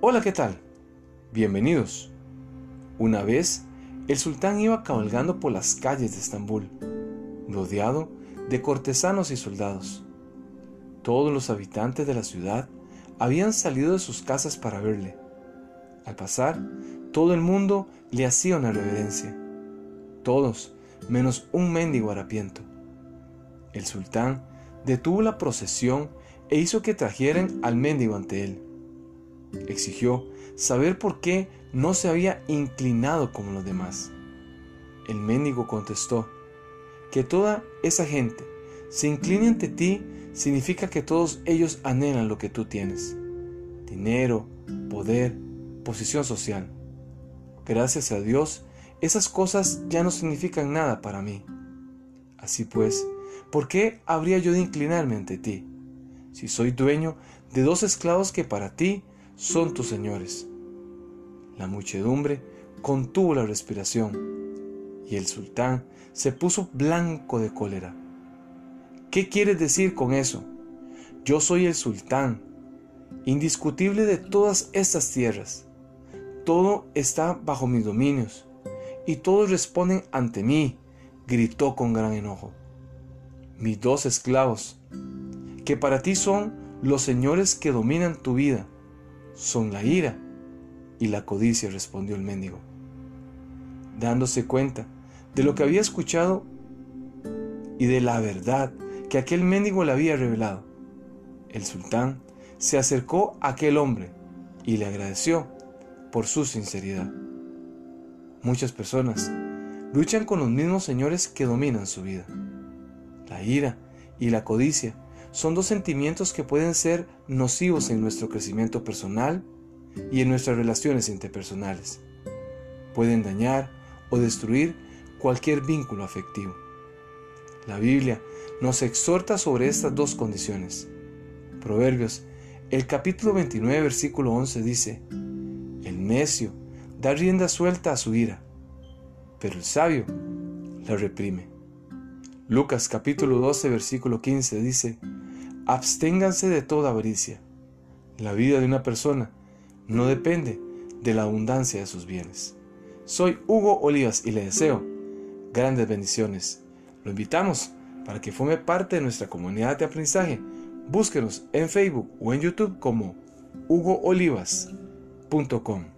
Hola, ¿qué tal? Bienvenidos. Una vez, el sultán iba cabalgando por las calles de Estambul, rodeado de cortesanos y soldados. Todos los habitantes de la ciudad habían salido de sus casas para verle. Al pasar, todo el mundo le hacía una reverencia. Todos, menos un mendigo harapiento. El sultán detuvo la procesión e hizo que trajeran al mendigo ante él. Exigió saber por qué no se había inclinado como los demás. El mendigo contestó, que toda esa gente se incline ante ti significa que todos ellos anhelan lo que tú tienes. Dinero, poder, posición social. Gracias a Dios, esas cosas ya no significan nada para mí. Así pues, ¿por qué habría yo de inclinarme ante ti? Si soy dueño de dos esclavos que para ti son tus señores. La muchedumbre contuvo la respiración y el sultán se puso blanco de cólera. ¿Qué quieres decir con eso? Yo soy el sultán, indiscutible de todas estas tierras. Todo está bajo mis dominios y todos responden ante mí, gritó con gran enojo. Mis dos esclavos, que para ti son los señores que dominan tu vida, son la ira y la codicia, respondió el mendigo. Dándose cuenta de lo que había escuchado y de la verdad que aquel mendigo le había revelado, el sultán se acercó a aquel hombre y le agradeció por su sinceridad. Muchas personas luchan con los mismos señores que dominan su vida. La ira y la codicia son dos sentimientos que pueden ser nocivos en nuestro crecimiento personal y en nuestras relaciones interpersonales. Pueden dañar o destruir cualquier vínculo afectivo. La Biblia nos exhorta sobre estas dos condiciones. Proverbios, el capítulo 29, versículo 11 dice, El necio da rienda suelta a su ira, pero el sabio la reprime. Lucas capítulo 12, versículo 15 dice, Absténganse de toda avaricia. La vida de una persona no depende de la abundancia de sus bienes. Soy Hugo Olivas y le deseo grandes bendiciones. Lo invitamos para que forme parte de nuestra comunidad de aprendizaje. Búsquenos en Facebook o en YouTube como hugoolivas.com.